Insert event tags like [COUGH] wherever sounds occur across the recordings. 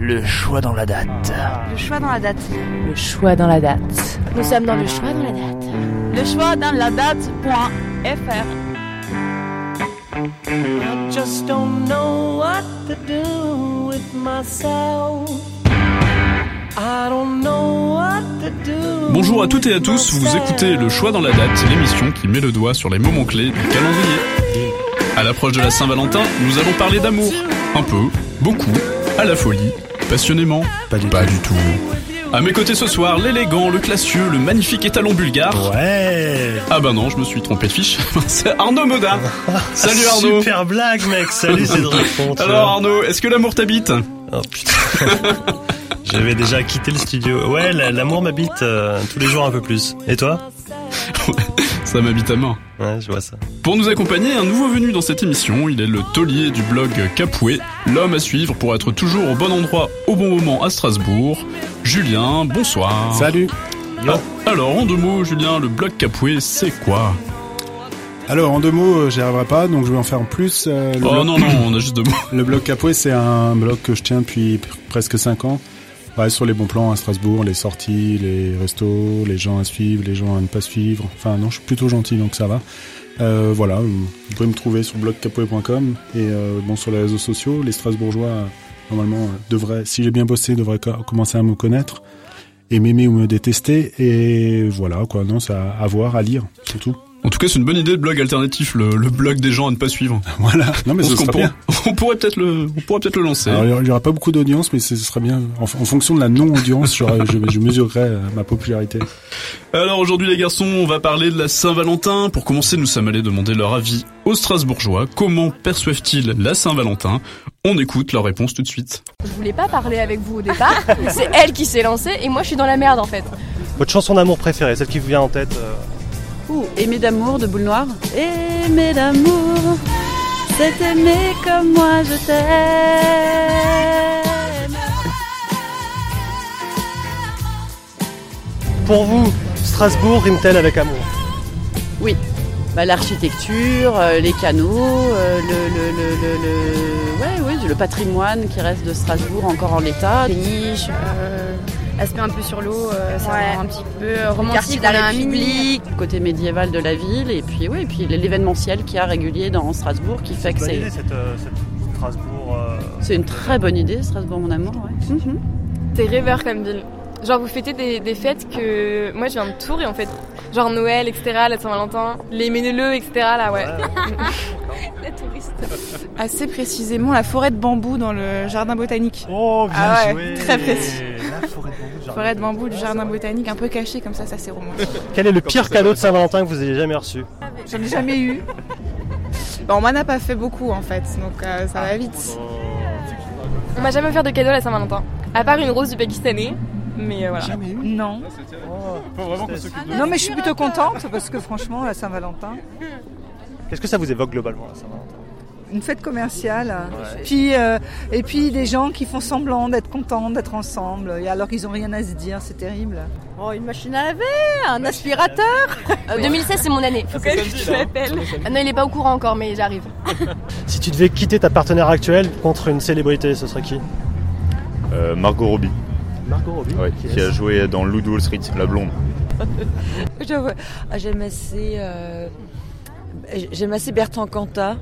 Le choix dans la date. Le choix dans la date. Le choix dans la date. Nous sommes dans le choix dans la date. Le choix dans la date.fr. I just don't know what to do with myself. I don't know what to do. Bonjour à toutes et à tous, vous écoutez Le Choix dans la date, l'émission qui met le doigt sur les moments clés du calendrier. À l'approche de la Saint-Valentin, nous allons parler d'amour. Un peu, beaucoup, à la folie, passionnément, pas du, tout. À mes côtés ce soir, l'élégant, le classieux, le magnifique étalon bulgare. Ouais Ah bah non, je me suis trompé de fiche. [LAUGHS] C'est Arnaud Moda. [LAUGHS] Salut Arnaud. Super blague mec, salut Cédric. Alors Arnaud, est-ce que l'amour t'habite? Oh putain. [LAUGHS] J'avais déjà quitté le studio. Ouais, l'amour m'habite euh, tous les jours un peu plus. Et toi? Ça m'habite à mort. Ouais, je vois ça. Pour nous accompagner, un nouveau venu dans cette émission, il est le taulier du blog Capoué, l'homme à suivre pour être toujours au bon endroit au bon moment à Strasbourg. Julien, bonsoir. Salut. Alors, en deux mots, Julien, le blog Capoué, c'est quoi? Alors en deux mots, euh, j'y arriverai pas, donc je vais en faire en plus. Euh, oh non non, on a juste deux mots. Le blog Capoué, c'est un blog que je tiens depuis presque cinq ans sur les bons plans à Strasbourg, les sorties, les restos, les gens à suivre, les gens à ne pas suivre. Enfin, non, je suis plutôt gentil, donc ça va. Euh, voilà, vous pouvez me trouver sur blogcapoe.com et euh, bon sur les réseaux sociaux. Les Strasbourgeois, normalement, devraient, si j'ai bien bossé, devraient commencer à me connaître et m'aimer ou me détester. Et voilà, quoi, non, c'est à, à voir, à lire, c'est tout. En tout cas, c'est une bonne idée de blog alternatif, le, le, blog des gens à ne pas suivre. [LAUGHS] Voilà. Non, mais ce serait bien. [LAUGHS] On pourrait peut-être le, on pourrait peut-être le lancer. Alors, il y aura pas beaucoup d'audience, mais ce serait bien. En, fonction de la non-audience, je, je, mesurerai euh, ma popularité. Alors aujourd'hui, les garçons, on va parler de la Saint-Valentin. Pour commencer, nous sommes allés demander leur avis aux Strasbourgeois. Comment perçoivent-ils la Saint-Valentin? On écoute leur réponse tout de suite. Je voulais pas parler avec vous au départ. c'est elle qui s'est lancée et moi, je suis dans la merde en fait. Votre chanson d'amour préférée, celle qui vous vient en tête euh, Ouh, aimer d'amour de boule noire. Aimer d'amour, c'est aimer comme moi je t'aime. Pour vous, Strasbourg rime-t-elle avec amour? Oui. Bah, l'architecture, euh, les canaux, euh, le, le, le, le, ouais, ouais, le patrimoine qui reste de Strasbourg encore en l'état. Les niches, euh, aspect un peu sur l'eau, euh, un petit peu romantique, dans un public. Côté médiéval de la ville, et puis oui, et puis l'événementiel qu'il y a régulier dans Strasbourg qui fait que c'est. Euh, Strasbourg. Euh, c'est une très bonne idée, Strasbourg mon amour. Ouais. Mhm. T'es rêveur comme ville. Genre vous fêtez des, fêtes que moi je viens de Tours et en fait genre Noël etc la Saint-Valentin les Méneleux etc là ouais. la [LAUGHS] [LAUGHS] touriste. Assez précisément la forêt de bambou dans le jardin botanique. Oh bien ah joué. Très précis. La forêt de bambou, forêt de bambou du jardin botanique un peu caché comme ça ça c'est romantique. [LAUGHS] Quel est le pire cadeau de Saint-Valentin que vous ayez jamais reçu? J'en ai jamais eu. Bon, on m'en a pas fait beaucoup en fait donc euh, ça va vite. On m'a jamais offert de cadeau à la Saint-Valentin à part une rose du Pakistanais. Mais euh, voilà. Jamais eu Non. Non, mais je suis plutôt contente parce que franchement, la Saint-Valentin. Qu'est-ce que ça vous évoque globalement, la Saint-Valentin? Une fête commerciale. Puis, euh, et puis des gens qui font semblant d'être contents, d'être ensemble, et alors qu'ils n'ont rien à se dire, c'est terrible. Oh, une machine à laver, un aspirateur. 2016, euh, c'est mon année. Faut que je l'appelle. Ah non, il n'est pas au courant encore, mais j'arrive. [LAUGHS] si tu devais quitter ta partenaire actuelle contre une célébrité, ce serait qui? Margot Robbie. Margot Robbie qui, a joué dans Loup Wall Street, la blonde. [LAUGHS] Ah, j'aime assez, euh, j'aime assez Bertrand Cantat.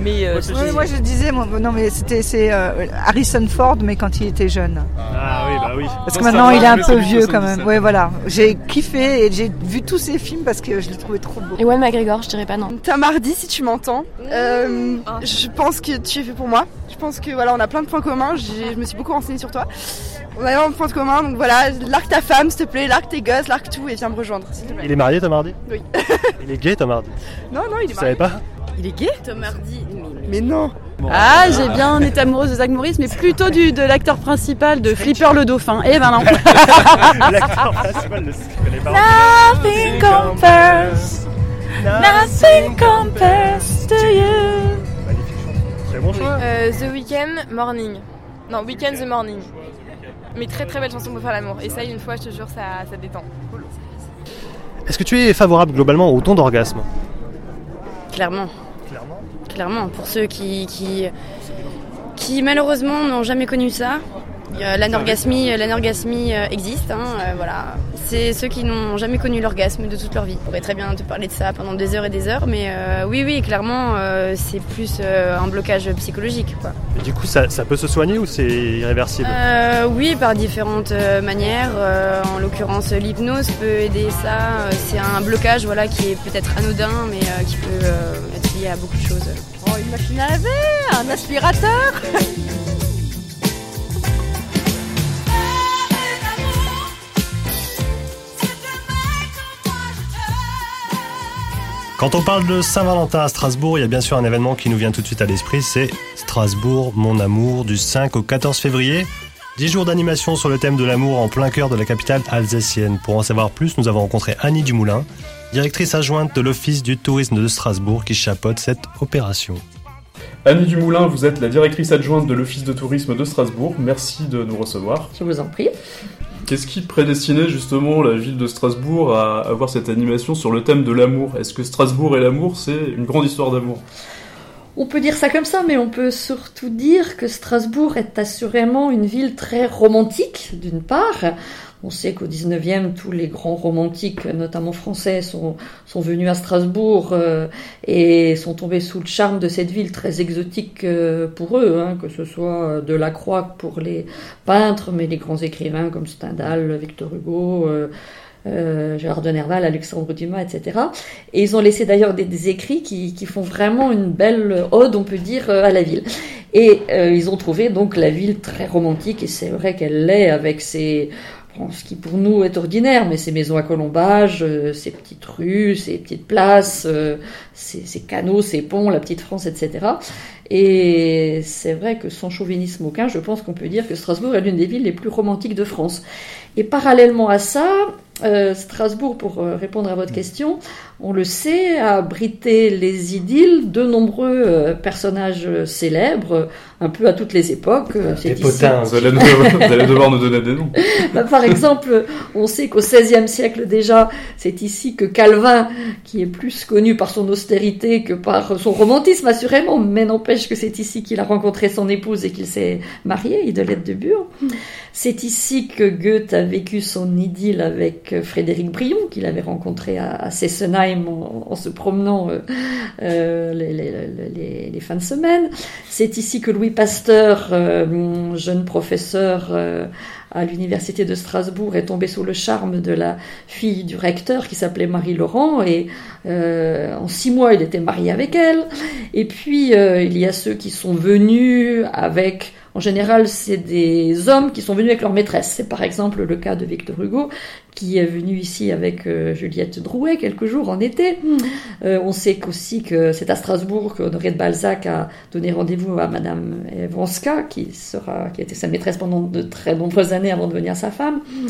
Mais euh, moi je disais, non mais c'était c'est euh, Harrison Ford, mais quand il était jeune. Ah oui, bah oui. Parce que maintenant il est un peu vieux quand même. Ouais, voilà. J'ai kiffé et j'ai vu tous ses films parce que je l'ai trouvé trop beau. Et ouais, McGregor, je dirais pas non. T'as mardi si tu m'entends. Euh, je pense que tu es fait pour moi. Je pense que voilà, on a plein de points communs. Je me suis beaucoup renseignée sur toi. On a plein de points communs, donc voilà, largue ta femme, s'il te plaît, largue tes gosses, largue tout et viens me rejoindre, s'il te plaît. Il est marié, Tom Hardy? Oui. il est gay, Tom Hardy? Non, non, il est marié. Tu savais pas? Il est gay? Tom Hardy. Mais non Ah, j'ai bien été amoureuse de Zach Morris, mais plutôt du, de l'acteur principal de Flipper le dauphin. Et eh ben non. l'acteur principal de Nothing compares. Nothing compares to you. C'est bon choix. Euh, the Weeknd, Morning. Non, Weekend the Morning. Mais très très belle chanson pour faire l'amour. Et ça, une fois, je te jure, ça, ça détend. Est-ce que tu es favorable globalement au ton d'orgasme? Clairement. Clairement Clairement. Pour ceux qui, qui, qui malheureusement n'ont jamais connu ça. L'anorgasmie, l'anorgasmie existe, hein, voilà. C'est ceux qui n'ont jamais connu l'orgasme de toute leur vie. On pourrait très bien te parler de ça pendant des heures et des heures, mais oui, oui, clairement, c'est plus un blocage psychologique, quoi. Et du coup, ça, ça peut se soigner ou c'est irréversible? Oui, par différentes manières. en l'occurrence, l'hypnose peut aider ça. C'est un blocage, voilà, qui est peut-être anodin, mais qui peut être lié à beaucoup de choses. Oh, une machine à laver, un aspirateur [LAUGHS] Quand on parle de Saint-Valentin à Strasbourg, il y a bien sûr un événement qui nous vient tout de suite à l'esprit, c'est Strasbourg, mon amour, du 5 au 14 février. 10 jours d'animation sur le thème de l'amour en plein cœur de la capitale alsacienne. Pour en savoir plus, nous avons rencontré Annie Dumoulin, directrice adjointe de l'Office du tourisme de Strasbourg qui chapeaute cette opération. Annie Dumoulin, vous êtes la directrice adjointe de l'Office de tourisme de Strasbourg. Merci de nous recevoir. Je vous en prie. Qu'est-ce qui prédestinait justement la ville de Strasbourg à avoir cette animation sur le thème de l'amour? Est-ce que Strasbourg et l'amour, c'est une grande histoire d'amour? On peut dire ça comme ça, mais on peut surtout dire que Strasbourg est assurément une ville très romantique, d'une part. On sait qu'au 19e, tous les grands romantiques, notamment français, sont, sont venus à Strasbourg euh, et sont tombés sous le charme de cette ville très exotique euh, pour eux, hein, que ce soit de la Croix pour les peintres, mais les grands écrivains comme Stendhal, Victor Hugo. Euh, euh, Gérard de Nerval, Alexandre Dumas, etc. Et ils ont laissé d'ailleurs des, écrits qui, qui, font vraiment une belle ode, on peut dire, à la ville. Et ils ont trouvé donc la ville très romantique, et c'est vrai qu'elle l'est avec ses ce qui pour nous est ordinaire, mais ces maisons à colombage, euh, ces petites rues, ces petites places, euh, ces, canaux, ces ponts, la petite France, etc. Et c'est vrai que sans chauvinisme aucun, je pense qu'on peut dire que Strasbourg est l'une des villes les plus romantiques de France. Et parallèlement à ça, euh, Strasbourg, pour répondre à votre question, on le sait, a abrité les idylles de nombreux personnages célèbres, un peu à toutes les époques. Euh, des potins. Vous allez, devoir, nous donner des noms. [LAUGHS] Bah, par exemple, on sait qu'au XVIe siècle déjà, c'est ici que Calvin, qui est plus connu par son austérité que par son romantisme assurément, mais n'empêche que c'est ici qu'il a rencontré son épouse et qu'il s'est marié, Idolette de Bure. C'est ici que Goethe a vécu son idylle avec Frédéric Brion, qu'il avait rencontré à, Sessenheim en, se promenant euh, euh, les, fins de semaine. C'est ici que Louis Pasteur, euh, jeune professeur euh, à l'université de Strasbourg, est tombé sous le charme de la fille du recteur qui s'appelait Marie Laurent et euh, en six mois il était marié avec elle. Et puis il y a ceux qui sont venus avec en général, c'est des hommes qui sont venus avec leur maîtresse. C'est par exemple le cas de Victor Hugo, qui est venu ici avec euh, Juliette Drouet quelques jours en été. Hmm. Euh, on sait aussi que c'est à Strasbourg qu'Honoré de Balzac a donné rendez-vous à Madame Evanska, qui sera, qui a été sa maîtresse pendant de très nombreuses années avant de devenir sa femme. Hmm.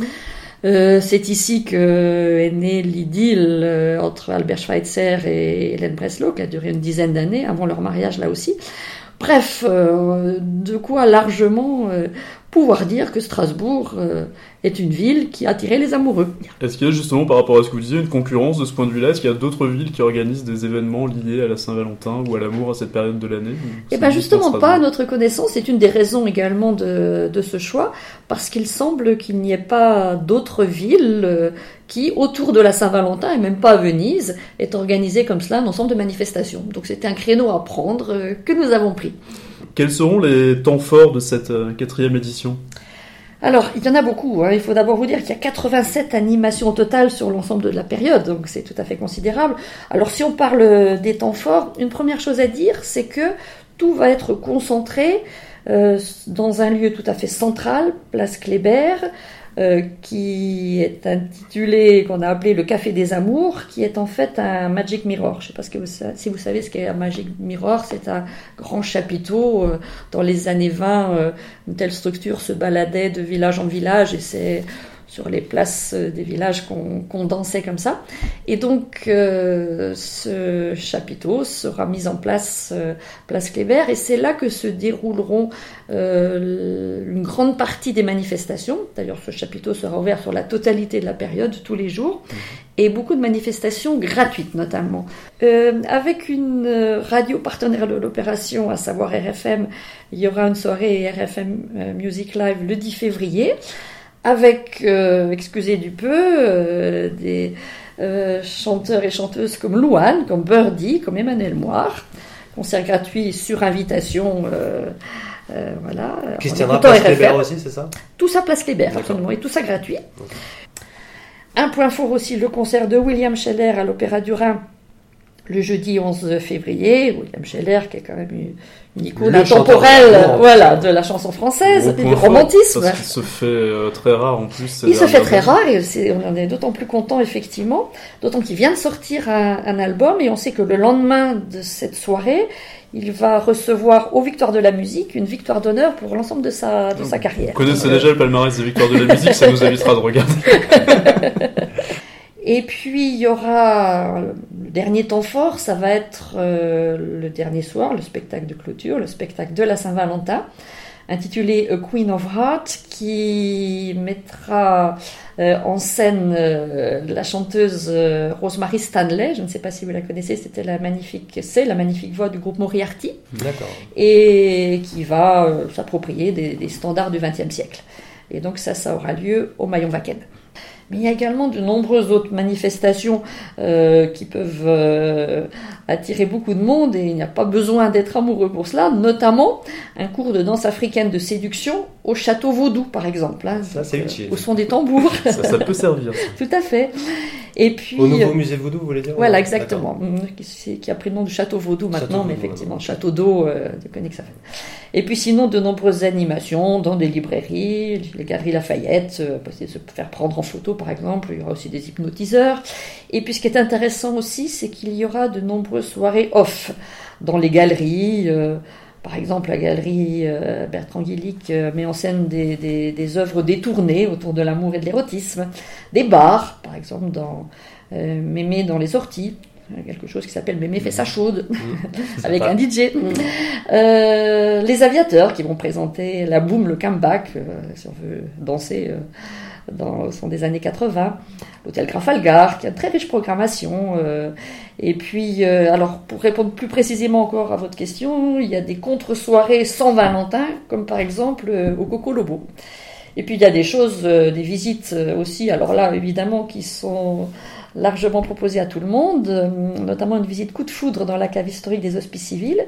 Euh, c'est ici que est née l'idylle entre Albert Schweitzer et Hélène Breslau, qui a duré une dizaine d'années avant leur mariage là aussi. Bref, euh, de quoi largement euh, pouvoir dire que Strasbourg euh, est une ville qui a attiré les amoureux. Est-ce qu'il y a justement, par rapport à ce que vous disiez, une concurrence de ce point de vue-là? Est-ce qu'il y a d'autres villes qui organisent des événements liés à la Saint-Valentin ou à l'amour à cette période de l'année? Eh bien justement pas, à notre connaissance. C'est une des raisons également de, de ce choix, parce qu'il semble qu'il n'y ait pas d'autres villes qui, autour de la Saint-Valentin, et même pas à Venise, est organisé comme cela un ensemble de manifestations. Donc c'était un créneau à prendre euh, que nous avons pris. Quels seront les temps forts de cette euh, quatrième édition? Alors, il y en a beaucoup. Hein. Il faut d'abord vous dire qu'il y a 87 animations au total sur l'ensemble de la période, donc c'est tout à fait considérable. Alors, si on parle des temps forts, une première chose à dire, c'est que tout va être concentré euh, dans un lieu tout à fait central, place Kléber, euh, qui est intitulé, qu'on a appelé le Café des Amours, qui est en fait un Magic Mirror. Je ne sais pas si vous savez ce qu'est un Magic Mirror. C'est un grand chapiteau. Euh, dans les années 20, euh, une telle structure se baladait de village en village et c'est sur les places des villages qu'on dansait comme ça. Et donc, euh, ce chapiteau sera mis en place, euh, place Kléber, et c'est là que se dérouleront euh, une grande partie des manifestations. D'ailleurs, ce chapiteau sera ouvert sur la totalité de la période, tous les jours, et beaucoup de manifestations gratuites notamment. avec une radio partenaire de l'opération, à savoir RFM, il y aura une soirée RFM Music Live le 10 février avec, euh, excusez du peu, euh, des euh, chanteurs et chanteuses comme Louane, comme Birdie, comme Emmanuel Moire. Concert gratuit sur invitation. voilà. Qui se tiendra place aussi, c'est ça? Tout ça place Kléber, absolument, et tout ça gratuit. Un point fort aussi, le concert de William Scheller à l'Opéra du Rhin le jeudi 11 février. William Scheller, qui est quand même une icône intemporelle voilà, de la chanson française et du romantisme. Parce qu'il se fait euh, très rare en plus. Il se fait très rare et on en est d'autant plus content effectivement, d'autant qu'il vient de sortir un, album et on sait que le lendemain de cette soirée, il va recevoir aux Victoires de la musique une victoire d'honneur pour l'ensemble de sa, de sa carrière. Vous connaissez déjà le palmarès des Victoires de la musique, ça nous [LAUGHS] évitera de regarder. [LAUGHS] Et puis il y aura le dernier temps fort, ça va être euh, le dernier soir, le spectacle de clôture, le spectacle de la Saint-Valentin, intitulé A Queen of Heart, qui mettra euh, en scène euh, la chanteuse Rosemary Stanley. Je ne sais pas si vous la connaissez, c'était la magnifique, c'est la magnifique voix du groupe Moriarty, D'accord. et qui va s'approprier des, des, standards du XXe siècle. Et donc ça, ça aura lieu au Maillon-Vaken. Mais il y a également de nombreuses autres manifestations euh, qui peuvent euh, attirer beaucoup de monde et il n'y a pas besoin d'être amoureux pour cela, notamment un cours de danse africaine de séduction au château Vaudou, par exemple. Hein, ça, c'est utile. Au son des tambours. [LAUGHS] ça, peut servir. Tout à fait. Et puis, au nouveau musée Vaudou, vous voulez dire? Voilà, exactement. Qui, qui, a pris le nom du château Vaudou maintenant, mais effectivement, château d'eau euh, de fait. Et puis sinon, de nombreuses animations dans des librairies, les galeries Lafayette, euh, de se faire prendre en photo par exemple, il y aura aussi des hypnotiseurs. Et puis ce qui est intéressant aussi, c'est qu'il y aura de nombreuses soirées off dans les galeries. Euh, par exemple, la galerie euh, Bertrand Guilic met en scène des, des, œuvres détournées autour de l'amour et de l'érotisme. Des bars, par exemple, dans Mémé dans les sorties quelque chose qui s'appelle Mémé fait sa chaude, [LAUGHS] mmh. avec un DJ. Mmh. Euh, les aviateurs qui vont présenter la boom, le comeback, euh, si on veut danser euh, dans sont des années 80. L'hôtel Grafalgar, qui a une très riche programmation. et puis, alors, pour répondre plus précisément encore à votre question, il y a des contre-soirées sans Valentin, comme par exemple au Coco Lobo. Et puis, il y a des choses, des visites aussi, alors là, évidemment, qui sont largement proposé à tout le monde, euh, notamment une visite coup de foudre dans la cave historique des hospices civils.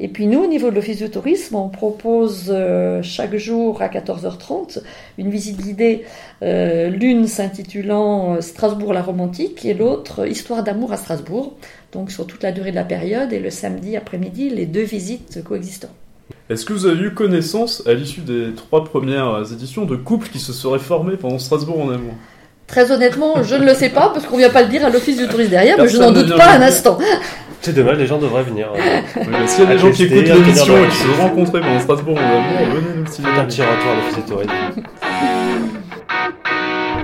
Et puis nous, au niveau de l'Office du tourisme, on propose euh, chaque jour à 14h30 une visite guidée, euh, l'une s'intitulant Strasbourg la romantique et l'autre Histoire d'amour à Strasbourg, donc sur toute la durée de la période et le samedi après-midi, les deux visites coexistant. Est-ce que vous avez eu connaissance, à l'issue des trois premières éditions, de couples qui se seraient formés pendant Strasbourg en amour Très honnêtement, je ne le sais pas parce qu'on vient pas le dire à l'office du tourisme derrière, mais je n'en doute pas un instant. C'est dommage, les gens devraient venir. Euh, oui, S'il y a des gens qui écoutent l'émission et qui se rencontrent pendant Strasbourg, venez nous le signaler. un petit retour à l'office du tourisme.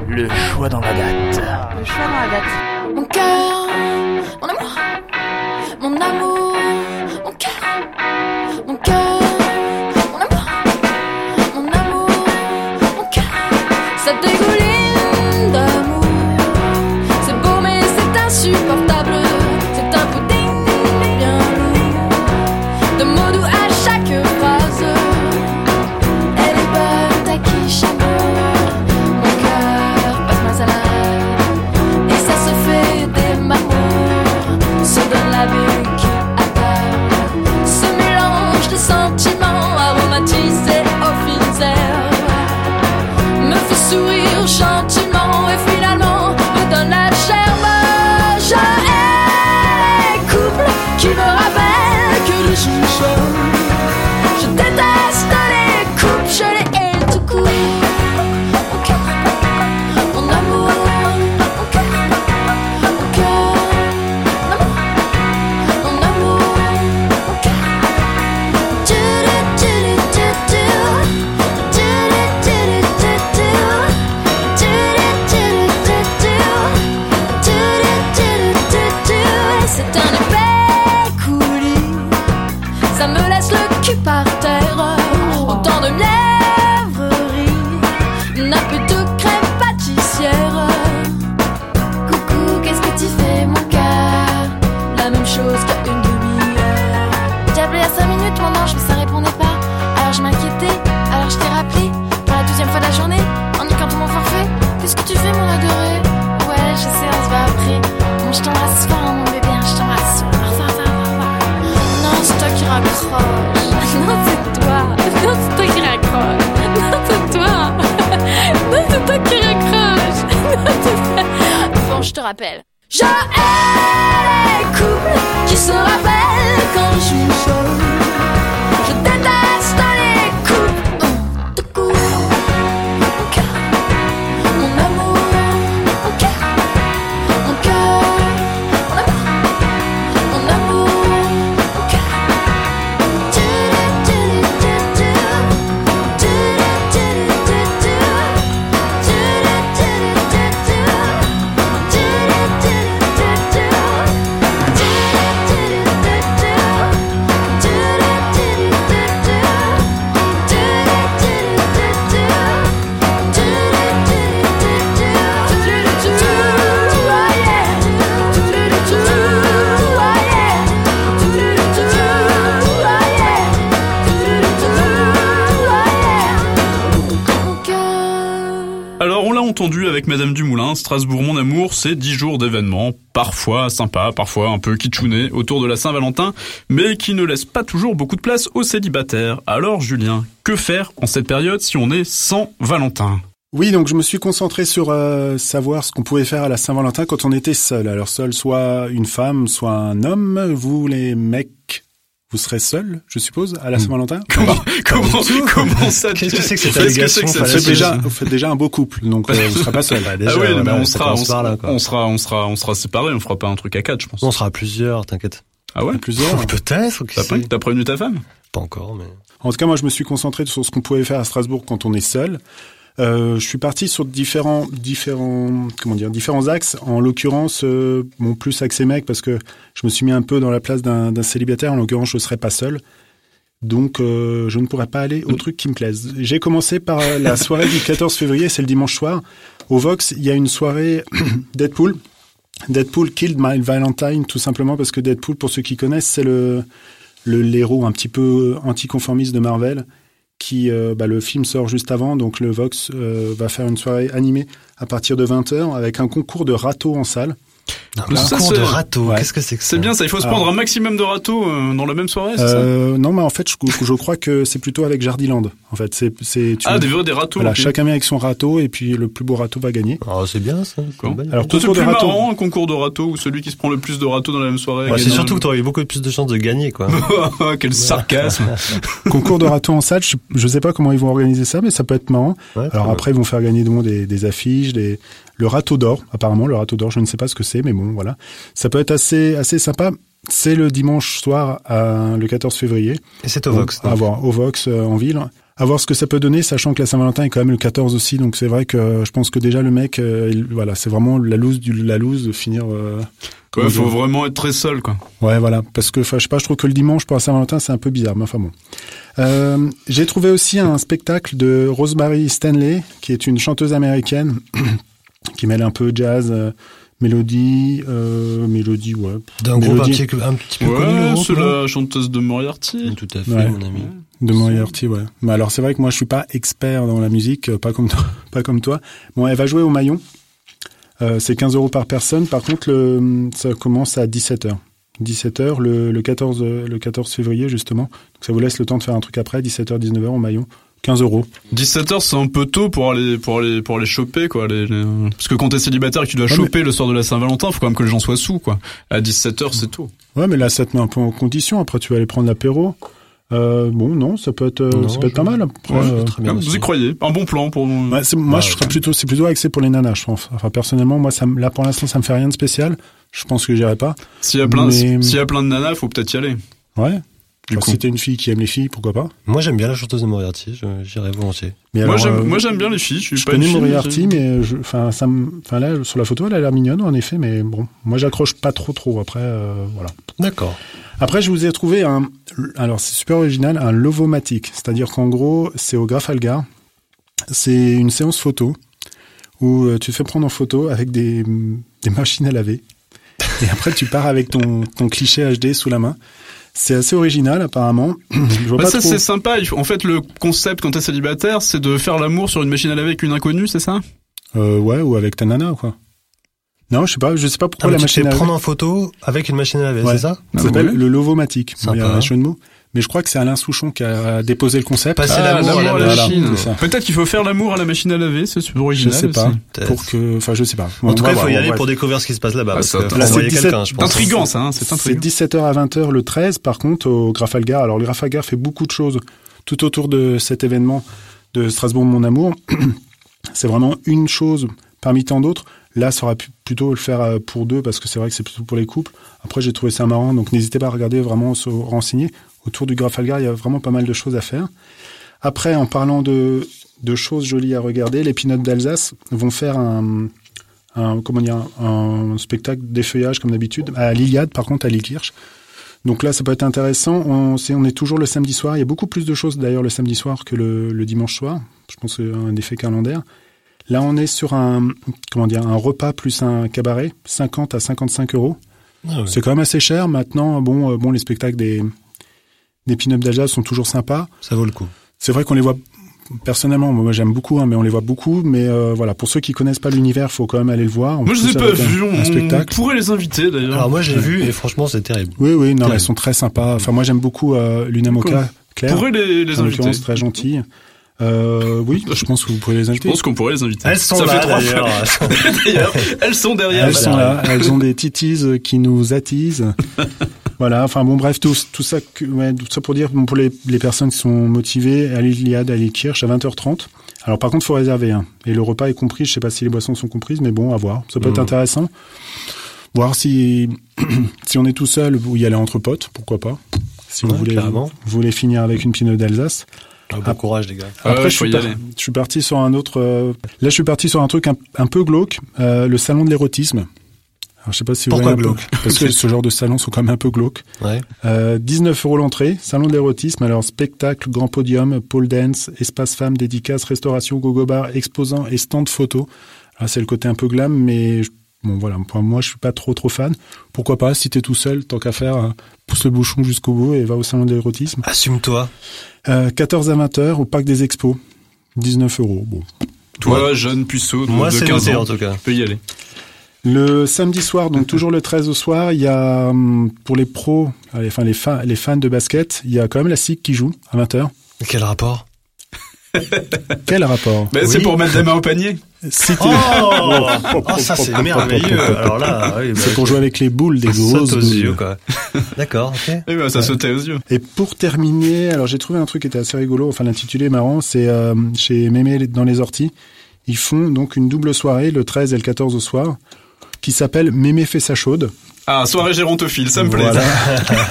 Le choix dans la date. Le choix dans la date. Mon cœur, mon amour, mon amour, mon cœur, mon cœur. Mon amour, mon amour, mon cœur, ça dégoûte. Je hais les couples qui se rappellent quand. Je Madame Dumoulin, Strasbourg mon amour, c'est dix jours d'événements, parfois sympas, parfois un peu kitschouné autour de la Saint-Valentin, mais qui ne laissent pas toujours beaucoup de place aux célibataires. Alors Julien, que faire en cette période si on est sans Valentin? Oui, donc je me suis concentré sur euh, savoir ce qu'on pouvait faire à la Saint-Valentin quand on était seul. Alors seul, soit une femme, soit un homme. Vous, les mecs, vous serez seuls, je suppose, à la Saint-Valentin Comment, [LAUGHS] comment, comment ça Qu'est-ce que c'est que cette Qu'est-ce que allégation c'est que Vous cette faites déjà, vous faites déjà un beau couple, donc euh, vous serez pas seul. [LAUGHS] Bah, déjà, ah oui, voilà, mais on sera, on, sera, on sera, on sera séparés, on fera pas un truc à quatre, je pense. On sera à plusieurs, t'inquiète. Ah ouais Plusieurs. Peut-être. T'as prévenu ta femme Pas encore, mais. En tout cas, moi, je me suis concentré sur ce qu'on pouvait faire à Strasbourg quand on est seul. Euh, je suis parti sur différents, différents, comment dire, différents axes. En l'occurrence, euh, bon, plus axé mec parce que je me suis mis un peu dans la place d'un célibataire. En l'occurrence, je serais pas seul. Donc, euh, je ne pourrais pas aller au truc qui me plaise. J'ai commencé par la soirée du 14 février, c'est le dimanche soir. Au Vox, il y a une soirée [CLEARS THROAT] Deadpool. Deadpool Killed My Valentine, tout simplement parce que Deadpool, pour ceux qui connaissent, c'est le, le l'héros un petit peu anticonformiste de Marvel qui euh, bah, le film sort juste avant donc le Vox euh, va faire une soirée animée à partir de 20h avec un concours de râteaux en salle. Un Ça, cours c'est- de râteau. Ouais. Qu'est-ce que c'est que ça C'est bien ça, il faut se Alors- prendre un maximum de râteaux euh, dans la même soirée, c'est ça Euh, non mais en fait je, je crois que c'est plutôt avec Jardiland en fait c'est c'est tu- Ah, des, des râteaux. voilà, chacun vient avec son râteau et puis le plus beau râteau va gagner. Oh, c'est bien ça. Alors c'est concours plus de râteaux. marrant un concours de râteaux où celui qui se prend le plus de râteaux dans la même soirée. Ouais, c'est surtout que t'aurais eu beaucoup plus de chances de gagner, quoi. [LAUGHS] Quel sarcasme. [LAUGHS] concours de râteaux en salle, je, je sais pas comment ils vont organiser ça mais ça peut être marrant. Ouais, Alors après ils vont faire gagner des affiches, des le râteau d'or apparemment le râteau d'or je ne sais pas ce que c'est mais bon voilà ça peut être assez assez sympa. C'est le dimanche soir, à, le 14 février. Et c'est au Donc, Vox. À donc. voir, au Vox euh, en ville. À voir ce que ça peut donner, sachant que la Saint-Valentin est quand même le 14 aussi. Donc c'est vrai que euh, je pense que déjà le mec, euh, il- voilà, c'est vraiment la loose du la loose de finir. euh, Ouais, faut vraiment être très seul, quoi. Ouais, voilà, parce que enfin, je sais pas, je trouve que le dimanche pour la Saint-Valentin c'est un peu bizarre, mais enfin bon. Euh, J'ai trouvé aussi un spectacle de Rosemary Stanley, qui est une chanteuse américaine qui mêle un peu jazz, euh, mélodie, euh, mélodie, ouais. D'un groupe un petit, un petit peu Ouais, connu. c'est la chanteuse de Moriarty. Tout à fait, Ouais. mon ami. de Moriarty, ouais. Mais alors c'est vrai que moi je suis pas expert dans la musique, euh, pas comme toi, [LAUGHS] pas comme toi. Bon, elle va jouer au Maillon. Euh, c'est 15 euros par personne. Par contre, le, ça commence à 17 h 17 h le, le 14 euh, le 14 février justement. Donc ça vous laisse le temps de faire un truc après 17 h 19 h au Maillon. 15 euros. 17h, c'est un peu tôt pour aller, pour aller, pour aller choper, quoi. les- les- Parce que quand t'es célibataire et que tu dois Ouais, choper le soir de la Saint-Valentin, faut quand même que les gens soient sous, quoi. À 17h, c'est tôt. Ouais, mais là ça te met un peu en condition. Après tu vas aller prendre l'apéro. Euh, bon, non, ça peut être, euh, Non, ça peut être pas mal. Après, Ouais, euh, très bien Vous aussi. y croyez? Un bon plan pour. Ouais, c'est- moi, Ouais, je serais ouais. plutôt, c'est plutôt axé pour les nanas, je pense. Enfin, personnellement, moi, ça, là, pour l'instant, ça me fait rien de spécial. Je pense que j'irai pas. S'il y a plein, Mais- s'il y a plein de nanas, faut peut-être y aller. Ouais. Du Enfin, coup. si t'es une fille qui aime les filles, pourquoi pas? Moi, j'aime bien la chanteuse de Moriarty. je- J'irais volontiers. Mais moi, alors, j'aime, euh, moi, j'aime bien les filles. Je suis je pas connais une fille, Moriarty, j'ai- mais je, enfin, ça me, enfin là, sur la photo, elle a l'air mignonne, en effet, mais bon, moi, j'accroche pas trop, trop. Après, euh, voilà. D'accord. Après, je vous ai trouvé un, alors c'est super original, un Lovomatic. C'est-à-dire qu'en gros, c'est au Grafalgar. C'est une séance photo où euh, tu te fais prendre en photo avec des, des machines à laver. Et après, tu pars avec ton, ton cliché HD sous la main. C'est assez original, apparemment. [CLEARS THROAT] Je vois Bah, pas ça, trop. c'est sympa. En fait, le concept quand t'es célibataire, c'est de faire l'amour sur une machine à laver avec une inconnue, c'est ça? Euh, ouais, ou avec ta nana, quoi. Non, je sais pas, je sais pas pourquoi Ah, la tu machine à laver. prendre en photo avec une machine à laver, Ouais. c'est ça? Ça s'appelle le Lovomatic. Bon, Il y a Sympa. un jeu de mots. Mais je crois que c'est Alain Souchon qui a déposé le concept. Passer Ah, l'amour à la machine. Peut-être qu'il faut faire l'amour à la machine à laver, c'est super Je original. sais pas. aussi. Pour que, enfin, je sais pas. En tout On cas, il faut y aller pour découvrir ce qui se passe là-bas. Ah, c'est envoyer 17 quelqu'un, je C'est pense. intriguant, ça, hein, c'est C'est intriguant. 17h à 20h le 13, par contre, au Grafalgar. Alors, le Grafalgar fait beaucoup de choses tout autour de cet événement de Strasbourg Mon Amour. [CLEARS THROAT] c'est vraiment une chose parmi tant d'autres. Là, ça aurait pu plutôt le faire euh, pour deux, parce que c'est vrai que c'est plutôt pour les couples. Après, j'ai trouvé ça marrant, donc n'hésitez pas à regarder, vraiment se renseigner. Autour du Grafalgar, il y a vraiment pas mal de choses à faire. Après, en parlant de, de choses jolies à regarder, les Pinottes d'Alsace vont faire un, un, comment dire, un, un spectacle d'effeuillage comme d'habitude à l'Iliade, par contre à l'Ikirch. Donc là, ça peut être intéressant. On, c'est- on est toujours le samedi soir. Il y a beaucoup plus de choses d'ailleurs le samedi soir que le, le dimanche soir. Je pense que c'est un effet calendaire. Là, on est sur un, comment dire, un repas plus un cabaret, 50 à 55 euros. Ah ouais. C'est quand même assez cher. Maintenant, bon, euh, bon, les spectacles des, des pin-up d'Alsace sont toujours sympas. Ça vaut le coup. C'est vrai qu'on les voit personnellement, moi j'aime beaucoup, hein, mais on les voit beaucoup. Mais euh, voilà, pour ceux qui connaissent pas l'univers, faut quand même aller le voir. Moi, je les ai pas vus. On spectacle. pourrait les inviter, d'ailleurs. Alors moi, j'ai vu et franchement, c'est terrible. Oui, oui, non, elles sont très sympas. Enfin, moi j'aime beaucoup euh, Luna Moka, D'accord. Claire. pourrait les, les en inviter. l'occurrence, très gentille. Euh, oui, je pense que vous pourrez les Je inviter. pense qu'on pourrait les inviter. Elles sont Ça là. [LAUGHS] D'ailleurs, elles sont derrière. Elles sont là, elles ont des titis qui nous attisent. [LAUGHS] voilà, enfin bon, bref, tout, tout ça, que- ouais, tout ça pour dire, bon, pour les, les personnes qui sont motivées, à l'Iliade, à l'Ikirch, à 20h30. Alors par contre, faut réserver. Hein. Et le repas est compris, je sais pas si les boissons sont comprises, mais bon, à voir. Ça peut être Mhm. intéressant. Voir si, [CLEARS THROAT] si on est tout seul, vous y aller entre potes, pourquoi pas. Si vous Ouais, voulez, carrément. vous voulez finir avec une pinot d'Alsace. Ah, bon courage, les gars. Ah Après, ouais, je, suis y par- aller. je suis parti sur un autre. euh, Là, je suis parti sur un truc un, un peu glauque, euh, le salon de l'érotisme. Alors, je sais pas si vous Pourquoi voyez un peu- glauque Parce que [LAUGHS] ce genre de salons sont quand même un peu glauques. Ouais. Euh, 19 euros l'entrée, salon de l'érotisme. Alors, spectacle, grand podium, pole dance, espace femmes, dédicace, restauration, gogo bar, exposant et stand photo. Alors, c'est le côté un peu glam, mais je- bon, voilà. Pour moi, je suis pas trop, trop fan. Pourquoi pas, si t'es tout seul, tant qu'à faire, euh, pousse le bouchon jusqu'au bout et va au salon de l'érotisme. Assume-toi. Euh, 14 à 20 heures au parc des expos. 19 euros. Bon. Toi, jeune puceau de, Moi, de c'est 15 noté, ans, en tout cas. tu peux y aller. Le samedi soir, donc [LAUGHS] toujours le 13 au soir, il y a hum, pour les pros, enfin les, fa- les fans de basket, il y a quand même la SIC qui joue à 20h. Quel rapport? Quel rapport? Mais c'est pour mettre des mains au panier. Si Oh, Oh, ça c'est merveilleux. Alors là, oui, bah, C'est pour jouer avec les boules, des ça saute grosses aux boules. yeux, quoi. D'accord, ok. Eh ben, ça sautait aux yeux. Et pour terminer, alors j'ai trouvé un truc qui était assez rigolo, enfin l'intitulé est marrant, c'est euh, chez Mémé dans les orties. Ils font donc une double soirée le 13 et le 14 au soir qui s'appelle Mémé fait sa chaude. Ah, soirée gérontophile, ça me plaît. Voilà. [LAUGHS]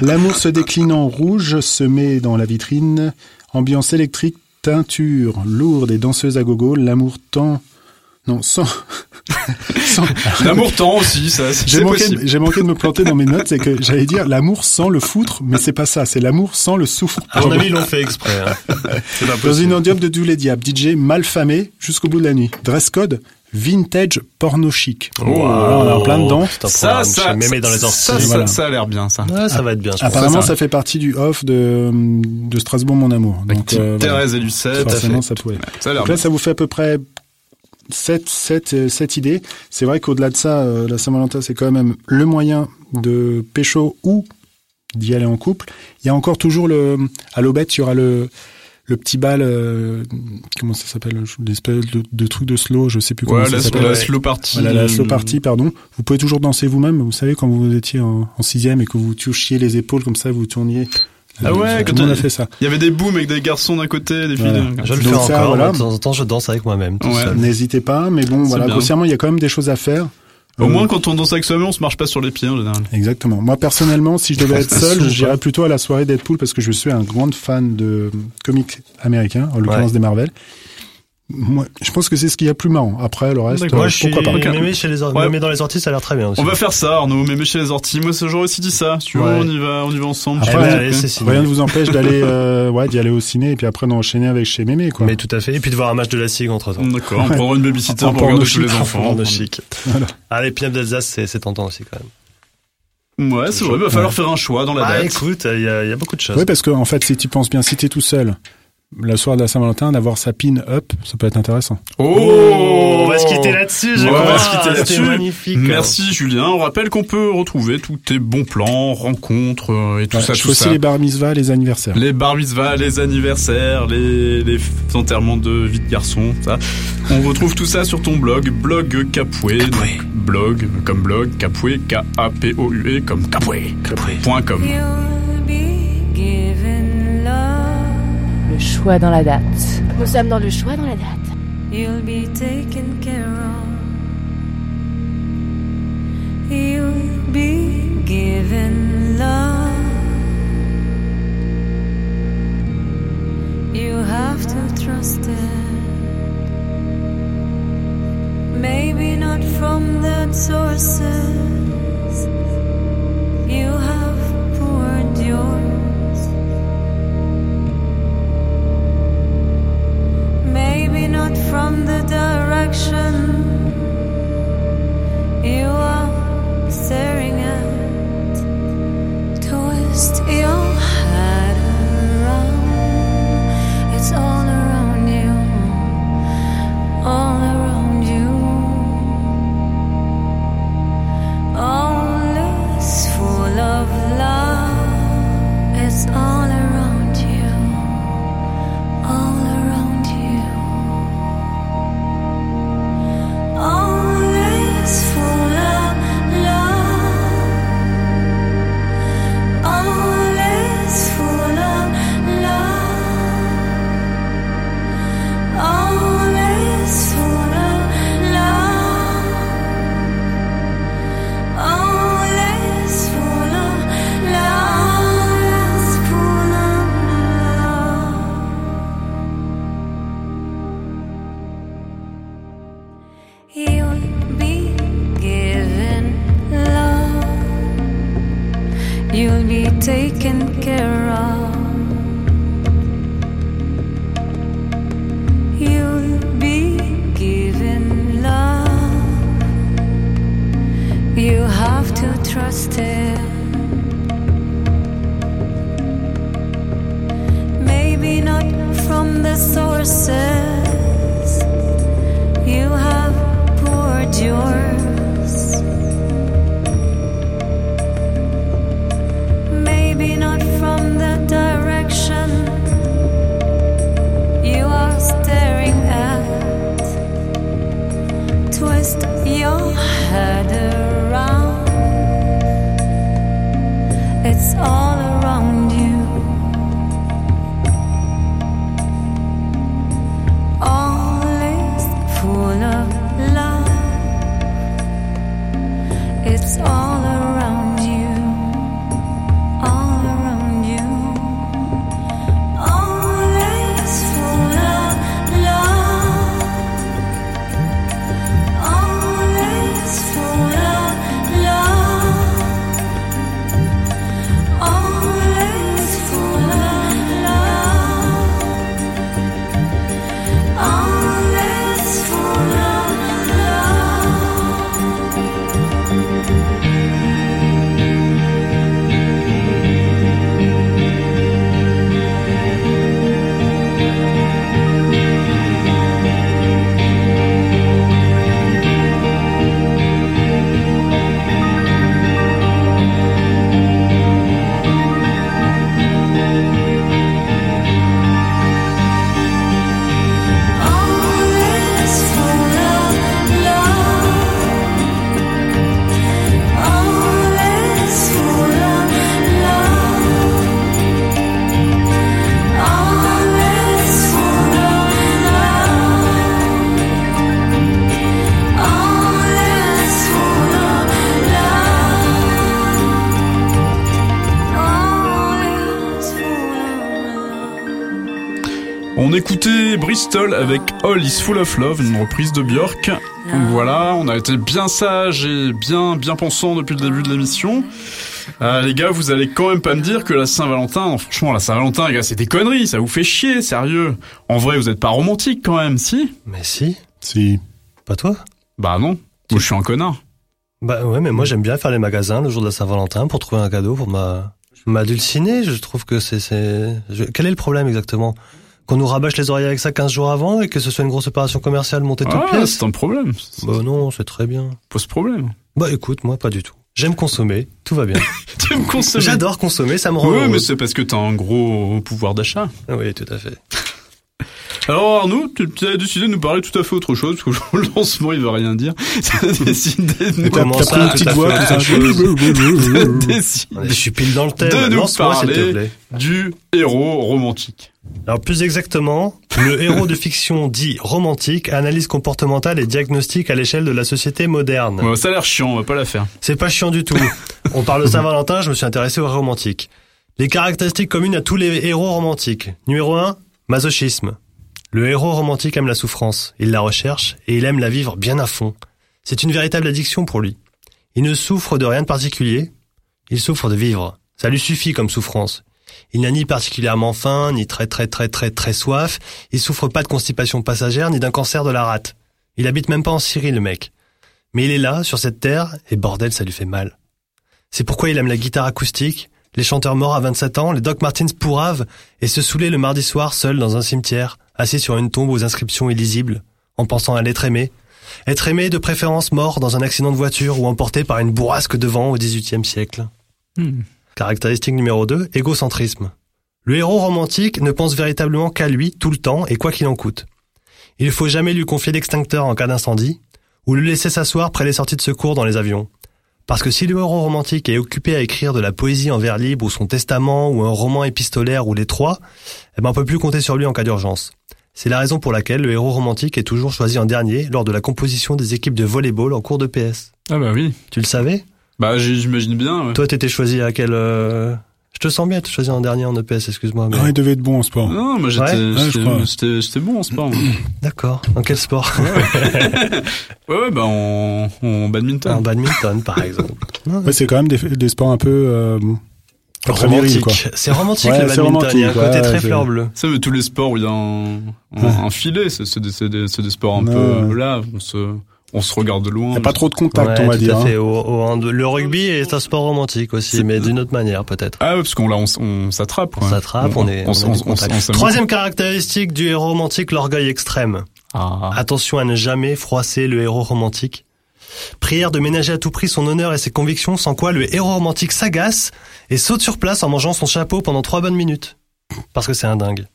L'amour se décline en rouge, se met dans la vitrine. Ambiance électrique, teinture lourde et danseuse à gogo. L'amour tend. Non, sans. [LAUGHS] sans- L'amour tend aussi, ça, c'est J'ai manqué, j'ai manqué de me planter dans mes notes, c'est que j'allais dire l'amour sans le foutre, mais c'est pas ça, c'est l'amour sans le souffle. À mon avis, ils l'ont fait exprès. hein. [LAUGHS] C'est pas Dans une endiop de tous les diables, DJ mal famé jusqu'au bout de la nuit. Dress code, vintage porno chic. Wow. Voilà, on est en plein dedans. Un Ça, ça, Mémé dans les ça, ça, Voilà. ça a l'air bien, ça. Ouais, ça va être bien. Apparemment, ça, ça, fait partie du off de, de Strasbourg, mon amour. Donc, euh, voilà. Thérèse et Lucette. Forcément, ça pouvait. Ça a l'air Donc là, bien. ça vous fait à peu près 7, 7, 7 idées. C'est vrai qu'au-delà de ça, euh, la Saint-Valentin, c'est quand même le moyen de pécho ou d'y aller en couple. Il y a encore toujours le, à l'aubette, il y aura le, le petit bal, euh, comment ça s'appelle, l'espèce de, de truc de slow, je sais plus comment Ouais, ça la, s'appelle. la slow party. Voilà, la slow party, pardon. Vous pouvez toujours danser vous-même. Vous savez, quand vous étiez en, en sixième et que vous touchiez les épaules comme ça, vous tourniez. Ah ouais, quand on- a fait ça. Il y avait des booms avec des garçons d'un côté, des filles Voilà. d'un Je le fais ça, encore. voilà. De temps en temps, je danse avec moi-même. tout Ouais. N'hésitez pas, mais bon, voilà, grossièrement, il y a quand même des choses à faire. Au Euh, moins, quand on danse avec soi-même, on se marche pas sur les pieds, en général. Exactement. Moi, personnellement, si je devais être seul, [LAUGHS] j'irais plutôt à la soirée Deadpool parce que je suis un grand fan de comics américains, en l'occurrence Ouais. des Marvel. Moi, je pense que c'est ce qu'il y a plus marrant. Après, le reste, D'accord. euh, Moi, je suis pourquoi pas. Mémé chez les or- Ouais. Mémé dans les orties, ça a l'air très bien aussi. On va faire ça, Arnaud, mais chez les orties. Moi, ce jour aussi dit ça. Tu Ouais. on y va, on y va ensemble. Après, Eh ben, allez. Rien ne vous empêche d'aller, euh, ouais, d'y aller au ciné et puis après d'enchaîner avec chez Mémé, quoi. Mais tout à fait. Et puis de voir un match de la SIG entre temps. D'accord, on prendra une babysitter En pour regarder tous les enfants. Porno chic. Voilà. Allez, Pinap d'Alsace, c'est c'est tentant aussi quand même. Ouais, c'est vrai, il va falloir faire un choix dans la Bah date. écoute, il y, a il y a beaucoup de choses. Oui, parce que en fait, si tu penses bien, si t'es tout seul, la soirée de la Saint-Valentin, d'avoir sa pin up, ça peut être intéressant. Oh, on va se quitter là-dessus, je Ouais, on crois. va se quitter là-dessus. magnifique. Merci Julien. On rappelle qu'on peut retrouver tous tes bons plans, rencontres euh, et tout Ouais, ça, je tout fais aussi ça. les bar mitzvahs, les anniversaires. Les bar mitzvahs, les anniversaires, les, enterrements de vie de garçon, ça. On retrouve tout ça sur ton blog, blog Capoué. donc Blog, comme blog, Capoué, K-A-P-O-U-E, comme Capoué. Point com. Le choix dans la date. Nous sommes dans le choix dans la date. You'll be taken care of. You'll be given love. You have to trust it. Maybe not from the sources you have poured yours. Maybe not from the direction you are staring at. Twist your head around. It's all around you. All around you. All is full of love. It's all be taken care of. All is Full of Love, une reprise de Björk. Donc voilà, on a été bien sage et bien bien pensant depuis le début de l'émission. Euh, les gars, vous allez quand même pas me dire que la Saint-Valentin, franchement la Saint-Valentin, les gars, c'est des conneries, ça vous fait chier, sérieux. En vrai, vous êtes pas romantique quand même, si? Mais si. Si. Pas toi? Bah non, moi je suis un connard. Bah ouais, mais moi j'aime bien faire les magasins le jour de la Saint-Valentin pour trouver un cadeau pour ma ma dulcinée. Je trouve que c'est c'est. je- Quel est le problème exactement? Qu'on nous rabâche les oreilles avec ça 15 jours avant et que ce soit une grosse opération commerciale montée toute Ah, c'est un problème. Bah non, c'est très bien. Pose problème. Bah écoute, moi pas du tout. J'aime consommer, tout va bien. [LAUGHS] Tu me consommer. J'adore consommer, ça me rend Oui, heureux. mais c'est parce que t'as un gros pouvoir d'achat. Oui, tout à fait. [LAUGHS] Alors Arnaud, tu tu as décidé de nous parler tout à fait autre chose, parce que le [LAUGHS] lancement il veut rien dire. Tu as décidé de nous, Comment T'as ça, pris une petite voix, tout ça. Je suis pile dans le thème. de nous te parler plaît. du héros romantique. Alors plus exactement, le [LAUGHS] héros de fiction dit romantique, analyse comportementale et diagnostic à l'échelle de la société moderne. Ouais, ça a l'air chiant, on va pas la faire. C'est pas chiant du tout. [LAUGHS] On parle de Saint-Valentin, je me suis intéressé aux romantiques. Les caractéristiques communes à tous les héros romantiques. Numéro 1, masochisme. Le héros romantique aime la souffrance, il la recherche et il aime la vivre bien à fond. C'est une véritable addiction pour lui. Il ne souffre de rien de particulier, il souffre de vivre. Ça lui suffit comme souffrance. Il n'a ni particulièrement faim, ni très très très très très soif, il souffre pas de constipation passagère, ni d'un cancer de la rate. Il habite même pas en Syrie, le mec. Mais il est là, sur cette terre, et bordel, ça lui fait mal. C'est pourquoi il aime la guitare acoustique, les chanteurs morts à 27 ans, les Doc Martens pourraves, et se saouler le mardi soir seul dans un cimetière, assis sur une tombe aux inscriptions illisibles, en pensant à l'être aimé. Être aimé de préférence mort dans un accident de voiture ou emporté par une bourrasque de vent au XVIIIe siècle. Caractéristique numéro 2, égocentrisme. Le héros romantique ne pense véritablement qu'à lui tout le temps et quoi qu'il en coûte. Il ne faut jamais lui confier l'extincteur en cas d'incendie, ou le laisser s'asseoir près les sorties de secours dans les avions. Parce que si le héros romantique est occupé à écrire de la poésie en vers libre ou son testament ou un roman épistolaire ou les trois, eh ben on peut plus compter sur lui en cas d'urgence. C'est la raison pour laquelle le héros romantique est toujours choisi en dernier lors de la composition des équipes de volleyball en cours de PS. Ah bah oui. Tu le savais? Bah j'imagine bien. ouais. Toi t'étais choisi à quel... euh, Je te sens bien être choisi en dernier en EPS, excuse-moi. Mais... Ah, il devait être bon en sport. Non, moi j'étais Ouais j'étais bon en sport. [CLEARS THROAT] D'accord. Dans quel sport? [LAUGHS] Ouais ouais bah en, en badminton. En badminton par exemple. [LAUGHS] Ouais, c'est quand même des, des sports un peu euh. Romantique. C'est romantique Ouais, le c'est badminton, il y a un romantique, côté ouais, très c'est- fleur bleue. Ça, mais tous les sports où il y a un, un, Ouais. un filet, c'est c'est des, c'est des, c'est des sports un peu là, on se, on se regarde de loin. Il y a pas trop de contact, Ouais, on va tout dire. à hein. fait. Au- au hand- le rugby est un sport romantique aussi, mais d'une autre manière peut-être. Ah ouais, parce qu'on là, on, s- on s'attrape. On s'attrape, on est, on, on Troisième caractéristique du héros romantique, l'orgueil extrême. Ah. Attention à ne jamais froisser le héros romantique. Prière de ménager à tout prix son honneur et ses convictions, sans quoi le héros romantique s'agace et saute sur place en mangeant son chapeau pendant trois bonnes minutes. Parce que c'est un dingue.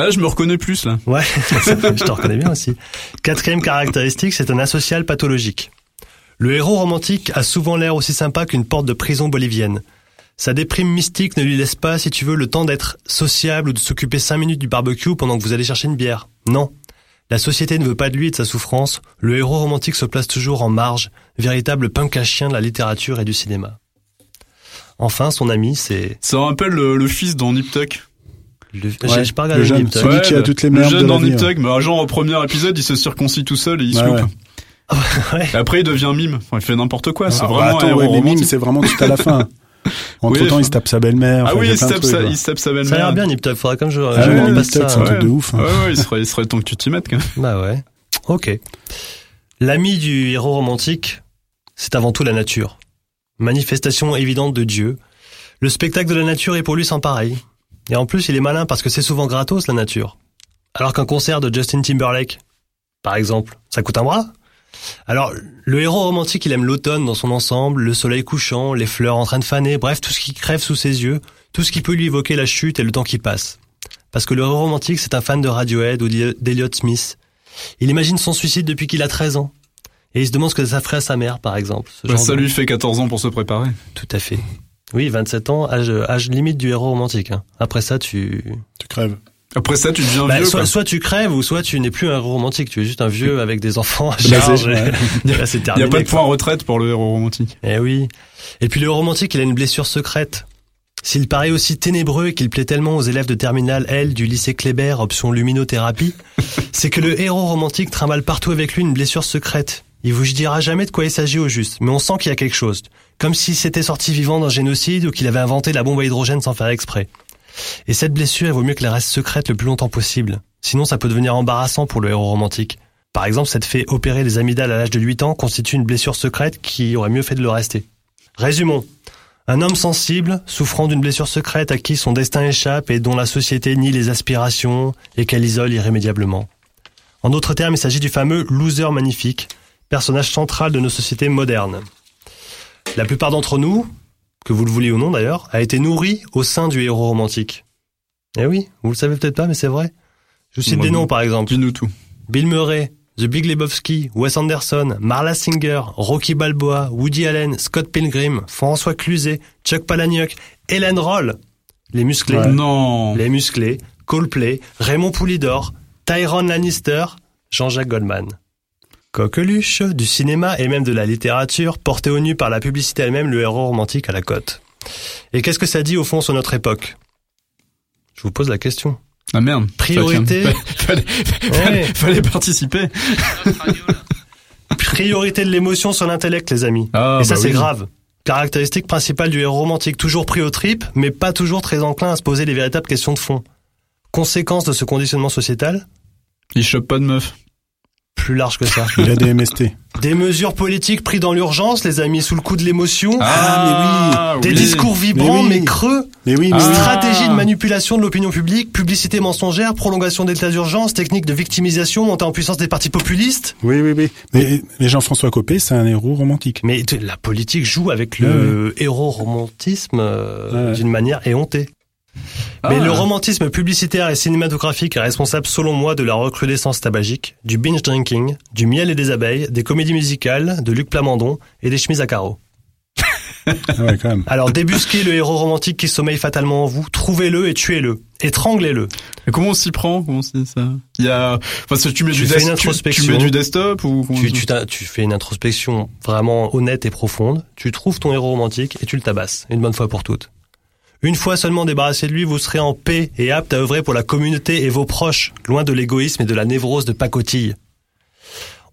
Ah là, je me reconnais plus là. Ouais, [LAUGHS] je te reconnais bien aussi. Quatrième caractéristique, c'est un asocial pathologique. Le héros romantique a souvent l'air aussi sympa qu'une porte de prison bolivienne. Sa déprime mystique ne lui laisse pas, si tu veux, le temps d'être sociable ou de s'occuper cinq minutes du barbecue pendant que vous allez chercher une bière. Non. La société ne veut pas de lui et de sa souffrance. Le héros romantique se place toujours en marge, véritable punk à chien de la littérature et du cinéma. Enfin, son ami, c'est... Ça rappelle le, le fils dans Nip Tuck. Le... Ouais, pas regardé le jeune, Nip Tuck. Celui qui a toutes les le merdes jeune de la dans Nip. Tuck, mais genre au premier épisode, il se circoncie tout seul et il se Ouais, loupe. [LAUGHS] ouais. Ouais. Et après, il devient mime. Enfin, il fait n'importe quoi. C'est Ah, vraiment bah, un attends, héros ouais, mais mime, c'est vraiment tout à la fin. Entre [LAUGHS] Oui, temps, il se tape sa belle-mère. Ah enfin, oui, il se tape trucs, sa, quoi. il se tape sa Ça a belle-mère. l'air bien Nip Tuck, faudrait comme je, Ah je ouais, regarde Nip Tuck, c'est un truc de ouf. hein. Ouais, ouais, il serait, il serait temps que tu t'y mettes, quand même. Bah ouais. Ok. L'ami du héros romantique, c'est avant tout la nature. Manifestation évidente de Dieu. Le spectacle de la nature est pour lui sans pareil. Et en plus, il est malin parce que c'est souvent gratos, la nature. Alors qu'un concert de Justin Timberlake, par exemple, ça coûte un bras Alors, le héros romantique, il aime l'automne dans son ensemble, le soleil couchant, les fleurs en train de faner, bref, tout ce qui crève sous ses yeux, tout ce qui peut lui évoquer la chute et le temps qui passe. Parce que le héros romantique, c'est un fan de Radiohead ou d'Eliot Smith. Il imagine son suicide depuis qu'il a 13 ans. Et il se demande ce que ça ferait à sa mère, par exemple. Bah, ça de- lui fait 14 ans pour se préparer. Tout à fait. Oui, 27 ans, âge, âge limite du héros romantique. hein. Après ça, tu... Tu crèves. Après ça, tu deviens Bah, vieux, soit, soit tu crèves, ou soit tu n'es plus un héros romantique. Tu es juste un vieux avec des enfants à Blasé, charge. [LAUGHS] c'est Il n'y a pas de point retraite pour le héros romantique. Eh oui. Et puis le héros romantique, il a une blessure secrète. S'il paraît aussi ténébreux et qu'il plaît tellement aux élèves de terminale L du lycée Kléber, option luminothérapie, [LAUGHS] c'est que le héros romantique trimballe partout avec lui une blessure secrète. Il vous dira jamais de quoi il s'agit au juste, mais on sent qu'il y a quelque chose. Comme s'il s'était sorti vivant d'un génocide ou qu'il avait inventé la bombe à hydrogène sans faire exprès. Et cette blessure, il vaut mieux qu'elle reste secrète le plus longtemps possible. Sinon, ça peut devenir embarrassant pour le héros romantique. Par exemple, cette fait opérer les amygdales à l'âge de 8 ans constitue une blessure secrète qui aurait mieux fait de le rester. Résumons. Un homme sensible, souffrant d'une blessure secrète à qui son destin échappe et dont la société nie les aspirations et qu'elle isole irrémédiablement. En d'autres termes, il s'agit du fameux loser magnifique, personnage central de nos sociétés modernes. La plupart d'entre nous, que vous le vouliez ou non d'ailleurs, a été nourri au sein du héros romantique. Eh oui, vous le savez peut-être pas, mais c'est vrai. Je vous cite des noms par exemple. Dis-nous tout. Bill Murray, The Big Lebowski, Wes Anderson, Marla Singer, Rocky Balboa, Woody Allen, Scott Pilgrim, François Cluzet, Chuck Palahniuk, Helen Roll, les musclés, Ouais. Non. les musclés, Coldplay, Raymond Poulidor, Tyrone Lannister, Jean-Jacques Goldman. Coqueluche, du cinéma et même de la littérature, porté au nu par la publicité elle-même, le héros romantique à la cote. Et qu'est-ce que ça dit au fond sur notre époque? Je vous pose la question. Ah merde. Priorité. Fallait, [LAUGHS] fallait, Ouais. fallait participer. Priorité de l'émotion sur l'intellect, les amis. Ah, et ça, bah c'est oui. grave. Caractéristique principale du héros romantique, toujours pris aux tripes, mais pas toujours très enclin à se poser les véritables questions de fond. Conséquence de ce conditionnement sociétal? Il chope pas de meuf. Plus large que ça. Il a des MST. Des mesures politiques prises dans l'urgence, les amis, sous le coup de l'émotion. Ah, Des oui. discours vibrants, Mais mais, creux. Mais oui, mais Ah. oui. Stratégie de manipulation de l'opinion publique, publicité mensongère, prolongation d'état d'urgence, technique de victimisation, montée en puissance des partis populistes. Oui, oui, oui. Mais, mais Jean-François Copé, c'est un héros romantique. Mais la politique joue avec le héros romantisme euh, d'une manière éhontée. Mais Ah. le romantisme publicitaire et cinématographique est responsable, selon moi, de la recrudescence tabagique, du binge drinking, du miel et des abeilles, des comédies musicales, de Luc Plamondon et des chemises à carreaux. Ah ouais, quand même. [LAUGHS] Alors débusquez le héros romantique qui sommeille fatalement en vous, trouvez-le et tuez-le, étranglez-le. Et comment on s'y prend? Comment c'est ça? Il y a, enfin, tu mets Tu du fais une introspection. Tu, mets du desktop ou Tu, tu fais une introspection vraiment honnête et profonde, tu trouves ton héros romantique et tu le tabasses, une bonne fois pour toutes. Une fois seulement débarrassé de lui, vous serez en paix et apte à œuvrer pour la communauté et vos proches, loin de l'égoïsme et de la névrose de pacotille.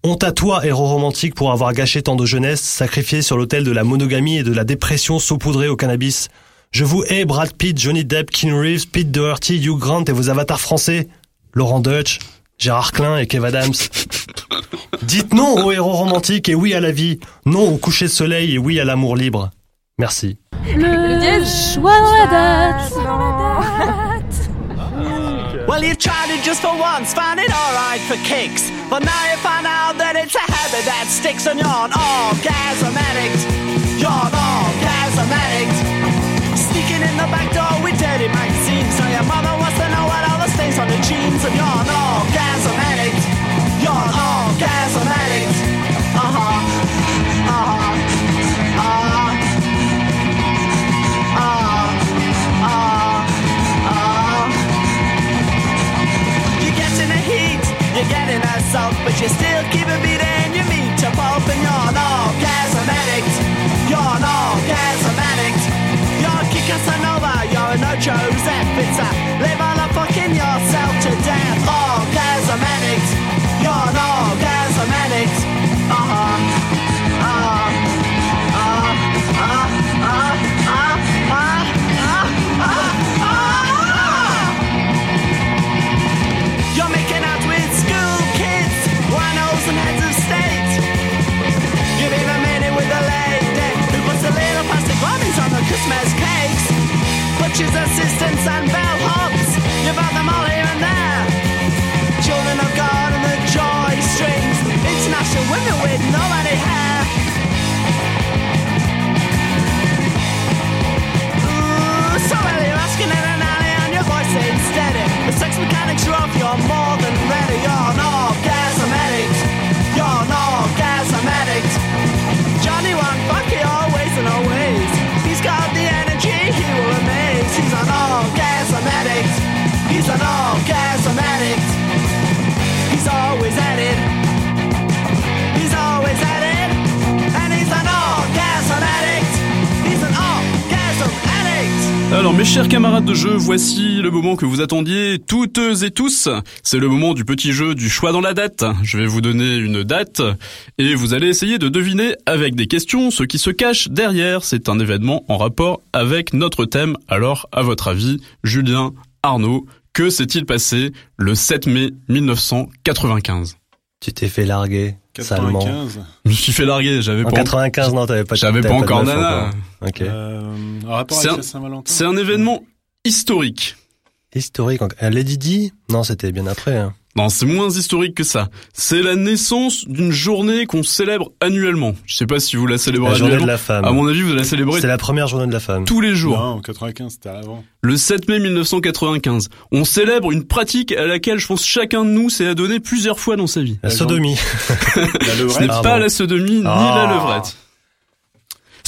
Honte à toi, héros romantique, pour avoir gâché tant de jeunesse, sacrifié sur l'autel de la monogamie et de la dépression saupoudrée au cannabis. Je vous hais, Brad Pitt, Johnny Depp, Keanu Reeves, Pete Doherty, Hugh Grant et vos avatars français, Laurent Deutsch, Gérard Klein et Kev Adams. Dites non au héros romantique et oui à la vie, non au coucher de soleil et oui à l'amour libre. Merci. Dièse. choix dans la date. [LAUGHS] Well, you've tried it just for once, found it alright for kicks. But now you find out that it's a habit that sticks and you're an orgasm addict. You're an orgasm addict. Sneaking in the back door with dirty magazines. So your mother wants to know what all the stains on your jeans. And you're an orgasm addict. You're getting assault, but you still keep a beating your meat to pulp, and you're an orgasm addict. You're an orgasm addict. You're a Kid Casanova, you're a no Joseph. It's a live on a fucking yourself Christmas cakes. Butchers, assistants, and bellhops. You've had them all here and there. Children of God and the joy strings. International women with nobody hair. Chers camarades de jeu, voici le moment que vous attendiez toutes et tous. C'est le moment du petit jeu du choix dans la date. Je vais vous donner une date et vous allez essayer de deviner avec des questions ce qui se cache derrière. C'est un événement en rapport avec notre thème. Alors à votre avis, Julien, Arnaud, que s'est-il passé le 7 mai 1995 Tu t'es fait larguer, salement. 95. Je me suis fait larguer, j'avais En pas 95, non, t'avais pas J'avais pas encore nana. Ok. Euh, en rapport C'est avec un- la Saint-Valentin. C'est un événement historique. Historique. encore. Euh, Lady Di Non, c'était bien après. hein. Non, c'est moins historique que ça. C'est la naissance d'une journée qu'on célèbre annuellement. Je sais pas si vous la célébrez La journée annuellement. de la femme. À mon avis, vous la célébrez C'est la première journée de la femme. tous les jours. Non, en 95, c'était avant. Le 7 mai 1995, on célèbre une pratique à laquelle je pense chacun de nous s'est adonné plusieurs fois dans sa vie. La sodomie. [LAUGHS] La Ce n'est Ah pas la sodomie ni Ah. la levrette.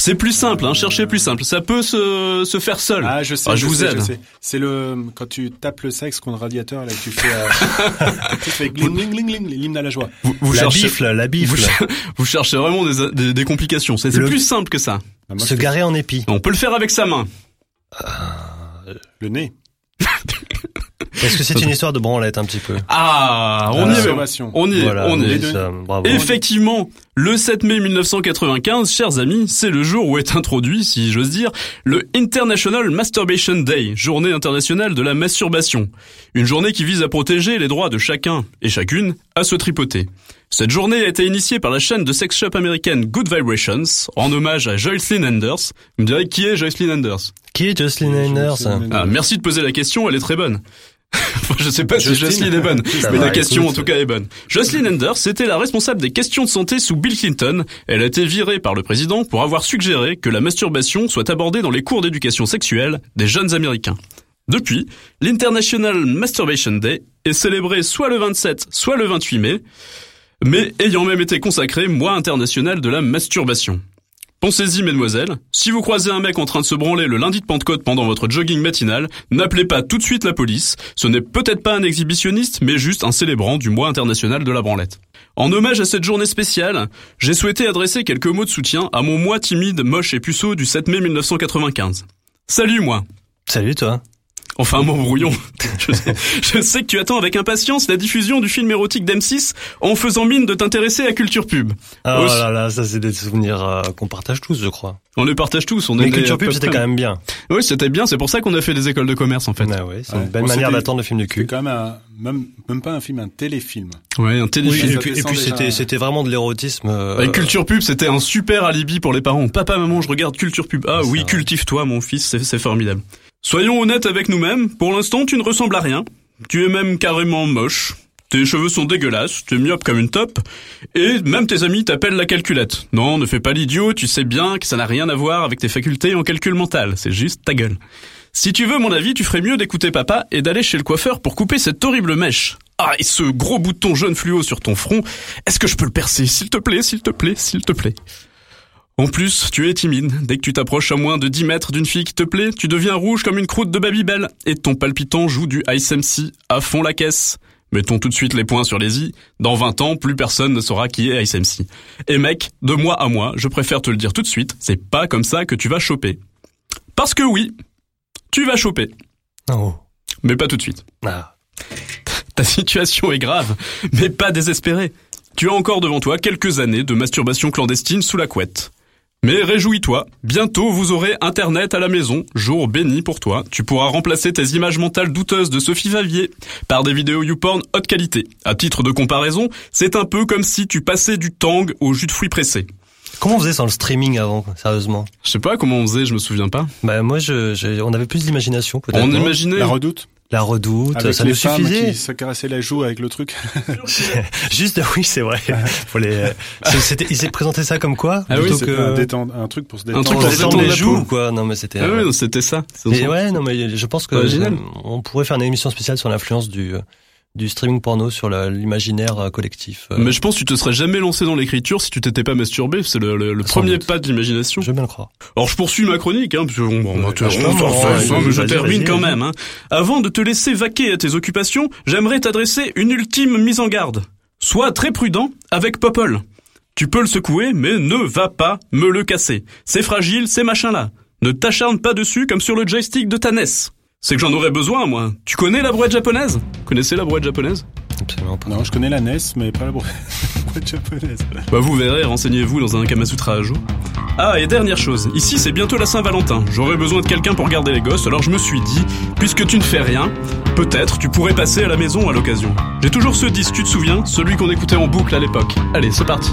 C'est plus simple, hein, cherchez plus simple. Ça peut se, se faire seul. Ah, je sais, Ah, je, je vous sais, aide. C'est le, quand tu tapes le sexe contre le radiateur, là, que tu fais, euh, [LAUGHS] tu fais gling, gling, gling, gling, l'hymne à la joie. Vous, vous la cherchez, bifle, la bifle. [LAUGHS] vous cherchez vraiment des, des, des complications. C'est plus simple que ça. Ah, moi, Se garer en épi. On peut le faire avec sa main. Le nez. Est-ce que c'est une [LAUGHS] histoire de branlette un petit peu Ah, on y est. masturbation. On y est, Voilà, on y est. deux. ça, bravo. Effectivement, le 7 mai 1995, chers amis, c'est le jour où est introduit, si j'ose dire, le International Masturbation Day, journée internationale de la masturbation. Une journée qui vise à protéger les droits de chacun et chacune à se tripoter. Cette journée a été initiée par la chaîne de sex shop américaine Good Vibrations, en hommage à Joycelyn Anders. Vous me direz qui est Joycelyn Anders Qui est Jocelyn Enders? Ah, Merci de poser la question, elle est très bonne. Enfin, je sais pas si Jocelyn. Jocelyn est bonne, mais la question écoute. en tout cas est bonne. Jocelyn Anders était la responsable des questions de santé sous Bill Clinton. Elle a été virée par le président pour avoir suggéré que la masturbation soit abordée dans les cours d'éducation sexuelle des jeunes américains. Depuis, l'International Masturbation Day est célébré soit le 27, soit le 28 mai, mais ayant même été consacré mois international de la masturbation. Pensez-y, mesdemoiselles, si vous croisez un mec en train de se branler le lundi de Pentecôte pendant votre jogging matinal, n'appelez pas tout de suite la police, ce n'est peut-être pas un exhibitionniste, mais juste un célébrant du mois international de la branlette. En hommage à cette journée spéciale, j'ai souhaité adresser quelques mots de soutien à mon moi timide, moche et puceau du 7 mai 1995. Salut moi Salut toi. Enfin, mon brouillon. [LAUGHS] Je sais, je sais que tu attends avec impatience la diffusion du film érotique d'M6 en faisant mine de t'intéresser à Culture Pub. Oh Aussi- là là, ça c'est des souvenirs euh, qu'on partage tous, je crois. On les partage tous. On est Mais des- Culture Pub, c'était quand même bien. Oui, c'était bien. C'est pour ça qu'on a fait des écoles de commerce, en fait. Ah ouais, c'est Ouais. une belle Bon, manière d'attendre le film du C'est cul. quand même un, même, même pas un film, un téléfilm. Ouais, un Oui, téléfilm. et puis, et puis c'était c'était vraiment de l'érotisme. euh, Avec Culture Pub, c'était un super alibi pour les parents. Papa, maman, je regarde Culture Pub. Ah oui, cultive-toi, mon fils, c'est formidable. Soyons honnêtes avec nous-mêmes. Pour l'instant, tu ne ressembles à rien. Tu es même carrément moche. Tes cheveux sont dégueulasses, tu es myope comme une top, et même tes amis t'appellent la calculette. Non, ne fais pas l'idiot, tu sais bien que ça n'a rien à voir avec tes facultés en calcul mental, c'est juste ta gueule. Si tu veux mon avis, tu ferais mieux d'écouter papa et d'aller chez le coiffeur pour couper cette horrible mèche. Ah, et ce gros bouton jaune fluo sur ton front, est-ce que je peux le percer S'il te plaît, s'il te plaît, s'il te plaît? En plus, tu es timide. Dès que tu t'approches à moins de 10 mètres d'une fille qui te plaît, tu deviens rouge comme une croûte de Babybel et ton palpitant joue du Ice MC à fond la caisse. Mettons tout de suite les points sur les i. Dans 20 ans, plus personne ne saura qui est Ice MC. Et mec, de mois à mois, je préfère te le dire tout de suite, c'est pas comme ça que tu vas choper. Parce que oui, tu vas choper. Oh. Mais pas tout de suite. Ah. [LAUGHS] Ta situation est grave, mais pas désespérée. Tu as encore devant toi quelques années de masturbation clandestine sous la couette. Mais réjouis-toi, bientôt vous aurez Internet à la maison, jour béni pour toi. Tu pourras remplacer tes images mentales douteuses de Sophie Favier par des vidéos YouPorn haute qualité. À titre de comparaison, c'est un peu comme si tu passais du tang au jus de fruits pressés. Comment on faisait sans le streaming avant, sérieusement? Je sais pas comment on faisait, je me souviens pas. Bah moi, je, je- on avait plus d'imagination peut-être. On non? imaginait... La redoute? La redoute, Avec ça les nous suffisait. qui se caressaient la joue avec le truc. [LAUGHS] Juste, oui, c'est vrai. Faut les. c'est- C'était, il s'est présenté ça comme quoi Ah oui, que un, détendre- un truc pour se détendre. truc pour se détendre les la joues, quoi. Non, mais c'était. Ah euh, oui, c'était ça. Et ouais, non, mais je pense que euh, on pourrait faire une émission spéciale sur l'influence du euh, du streaming porno sur l'imaginaire euh, collectif. euh, Mais je pense que tu te serais jamais lancé dans l'écriture si tu t'étais pas masturbé. C'est le, le- le Sans premier doute. pas de l'imagination. Je bien le croire. Alors je poursuis ma chronique, hein, parce que bon, bon, Ouais, tu- bah, on ouais, mais je termine quand même. hein. Avant de te laisser vaquer à tes occupations, j'aimerais t'adresser une ultime mise en garde. Sois très prudent avec Popol. Tu peux le secouer, mais ne va pas me le casser. C'est fragile, ces machins-là. Ne t'acharne pas dessus comme sur le joystick de ta NES. C'est que j'en aurais besoin, moi. Tu connais la brouette japonaise? Connaissez la brouette japonaise? Absolument pas. Non, je connais la NES, mais pas la boîte [LAUGHS] japonaise. Bah vous verrez, renseignez-vous dans un Kamasutra à jour. Ah, et dernière chose, ici c'est bientôt la Saint-Valentin. J'aurais besoin de quelqu'un pour garder les gosses, alors je me suis dit, puisque tu ne fais rien, peut-être tu pourrais passer à la maison à l'occasion. J'ai toujours ce disque, tu te souviens? Celui qu'on écoutait en boucle à l'époque. Allez, c'est parti.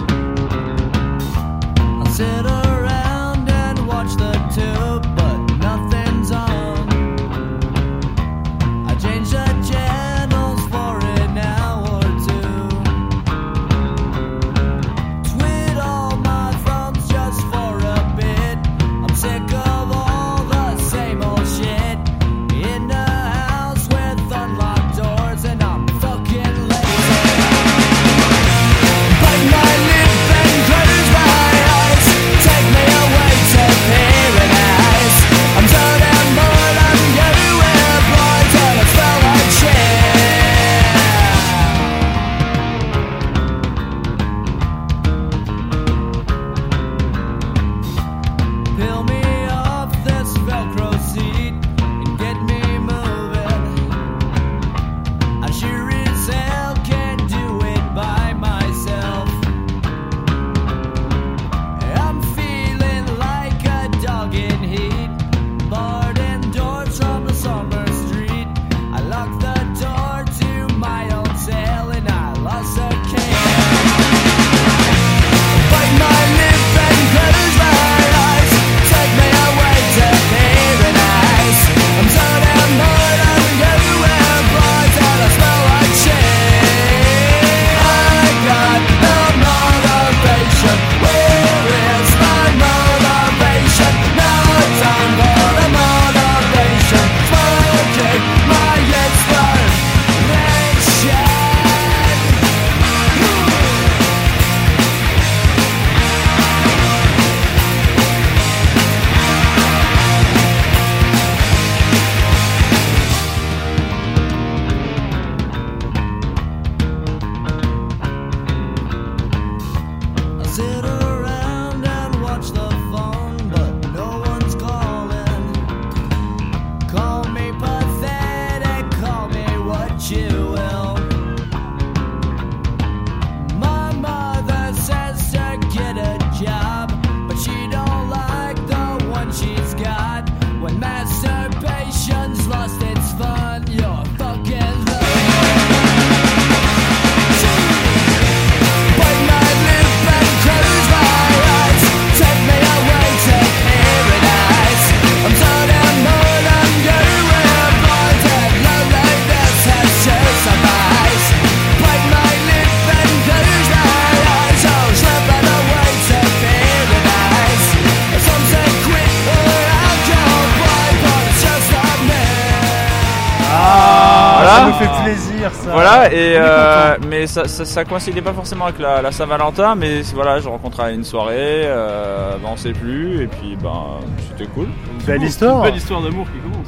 Et euh, mais ça, ça, ça coïncidait pas forcément avec la, la Saint-Valentin, mais voilà, je rencontre à une soirée, euh, ben on sait plus, et puis ben c'était cool. Belle histoire. Belle histoire d'amour qui commence.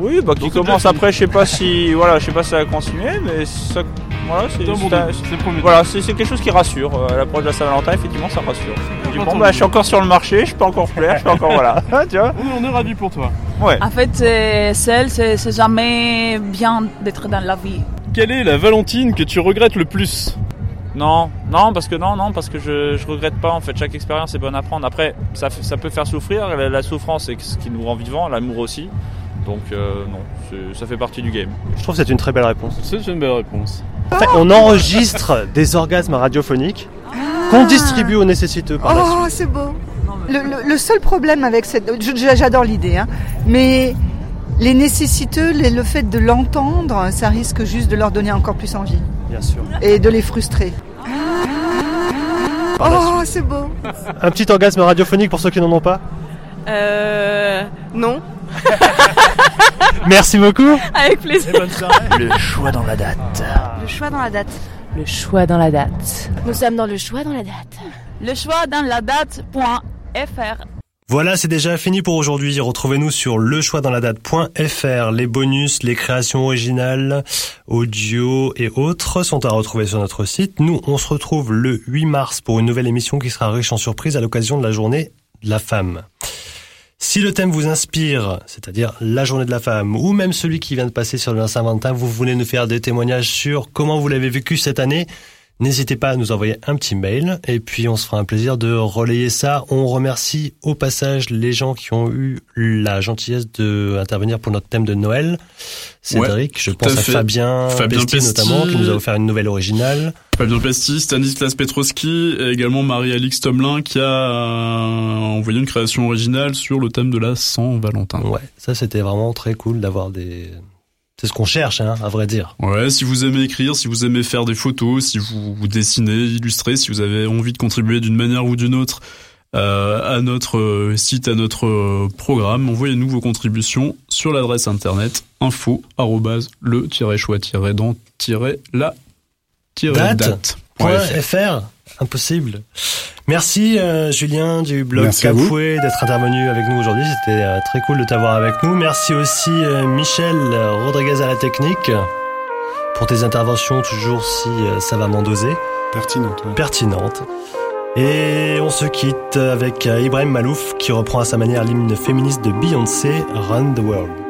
Oui, bah qui commence après, je sais pas si [LAUGHS] voilà, je sais pas si ça va continuer, mais ça, voilà, c'est bon voilà, c'est quelque chose qui rassure. Euh, À l'approche de la Saint-Valentin, effectivement, ça rassure. Bon entendu. bah je suis encore sur le marché, je peux encore plaire, je peux encore voilà, [LAUGHS] tu vois. On est, on est ravis pour toi. Ouais. En fait, c'est- seul, c'est jamais bien d'être dans la vie. Quelle est la Valentine que tu regrettes le plus Non, non, parce que non, non, parce que je, je regrette pas. En fait, chaque expérience est bonne à prendre. Après, ça, ça peut faire souffrir. La, la souffrance, c'est ce qui nous rend vivants. L'amour aussi. Donc euh, non, ça fait partie du game. Je trouve que c'est une très belle réponse. C'est une belle réponse. En fait, on enregistre des orgasmes radiophoniques qu'on distribue aux nécessiteux par la suite. Oh, c'est beau. Le, le- le seul problème avec cette... J'adore l'idée, hein, mais les nécessiteux, les- le fait de l'entendre, ça risque juste de leur donner encore plus envie. Bien sûr. Et de les frustrer. Oh, c'est beau. Un petit orgasme radiophonique pour ceux qui n'en ont pas Euh. Non. [LAUGHS] Merci beaucoup. Avec plaisir. Le choix dans la date. Le choix dans la date. Le choix dans la date. Nous sommes dans le choix dans la date. Le choix dans la date.fr. Voilà, c'est déjà fini pour aujourd'hui. Retrouvez-nous sur lechoixdansladate.fr. Les bonus, les créations originales, audio et autres sont à retrouver sur notre site. Nous, on se retrouve le 8 mars pour une nouvelle émission qui sera riche en surprises à l'occasion de la journée de la femme. Si le thème vous inspire, c'est-à-dire la journée de la femme, ou même celui qui vient de passer sur le Saint-Valentin, vous voulez nous faire des témoignages sur comment vous l'avez vécu cette année, N'hésitez pas à nous envoyer un petit mail et puis on se fera un plaisir de relayer ça. On remercie au passage les gens qui ont eu la gentillesse d'intervenir pour notre thème de Noël. Cédric, Ouais, je pense à. Fabien, Fabien Pesti, Pesti. notamment, qui nous a offert une nouvelle originale. Fabien Pesti, Stanislas Petroski et également Marie-Alix Tomelin qui a euh, envoyé une création originale sur le thème de la Saint-Valentin. Ouais, ça c'était vraiment très cool d'avoir des... C'est ce qu'on cherche, hein, à vrai dire. Ouais, si vous aimez écrire, si vous aimez faire des photos, si vous, vous dessinez, illustrer, si vous avez envie de contribuer d'une manière ou d'une autre euh, à notre euh, site, à notre euh, programme, envoyez-nous vos contributions sur l'adresse internet info le-choix-dans-la Date. date. Point .fr, impossible. Merci euh, Julien du blog Merci. Capoué d'être intervenu avec nous aujourd'hui. C'était euh, très cool de t'avoir avec nous. Merci aussi euh, Michel Rodriguez à la technique pour tes interventions toujours si euh, savamment dosées. Pertinente. ouais. Pertinentes. Et on se quitte avec euh, Ibrahim Malouf qui reprend à sa manière l'hymne féministe de Beyoncé, Run the World.